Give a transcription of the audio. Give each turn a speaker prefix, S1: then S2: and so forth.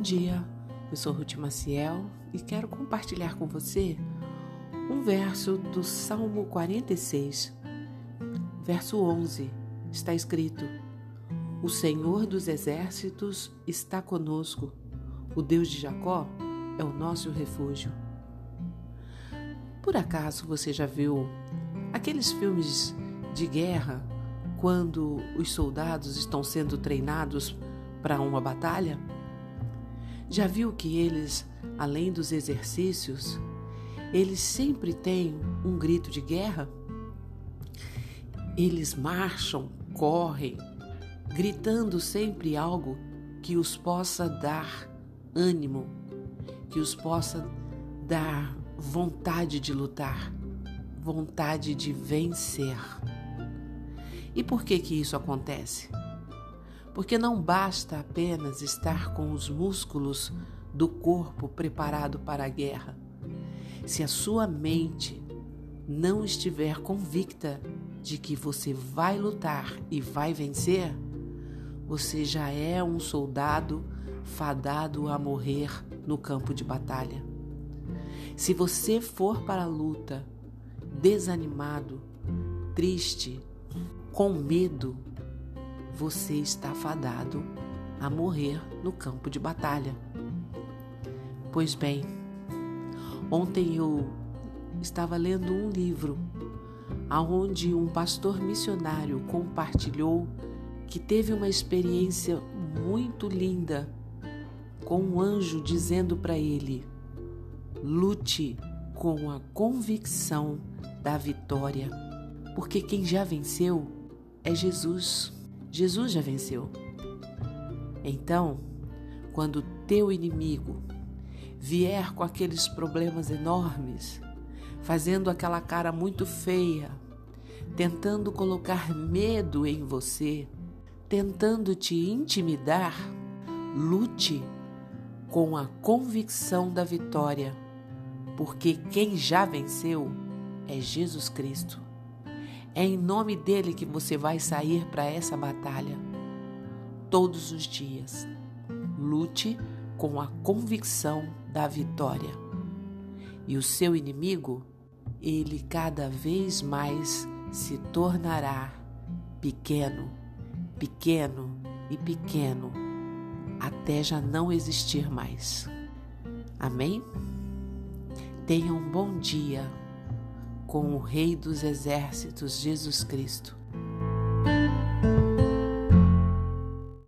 S1: dia, eu sou Ruth Maciel e quero compartilhar com você um verso do Salmo 46, verso 11. Está escrito: O Senhor dos exércitos está conosco, o Deus de Jacó é o nosso refúgio. Por acaso você já viu aqueles filmes de guerra quando os soldados estão sendo treinados para uma batalha? Já viu que eles, além dos exercícios, eles sempre têm um grito de guerra? Eles marcham, correm, gritando sempre algo que os possa dar ânimo, que os possa dar vontade de lutar, vontade de vencer. E por que que isso acontece? Porque não basta apenas estar com os músculos do corpo preparado para a guerra. Se a sua mente não estiver convicta de que você vai lutar e vai vencer, você já é um soldado fadado a morrer no campo de batalha. Se você for para a luta desanimado, triste, com medo, você está fadado a morrer no campo de batalha. Pois bem, ontem eu estava lendo um livro aonde um pastor missionário compartilhou que teve uma experiência muito linda com um anjo dizendo para ele: lute com a convicção da vitória, porque quem já venceu é Jesus. Jesus já venceu. Então, quando teu inimigo vier com aqueles problemas enormes, fazendo aquela cara muito feia, tentando colocar medo em você, tentando te intimidar, lute com a convicção da vitória, porque quem já venceu é Jesus Cristo. É em nome dele que você vai sair para essa batalha todos os dias. Lute com a convicção da vitória. E o seu inimigo, ele cada vez mais se tornará pequeno, pequeno e pequeno, até já não existir mais. Amém? Tenha um bom dia com o Rei dos Exércitos, Jesus Cristo.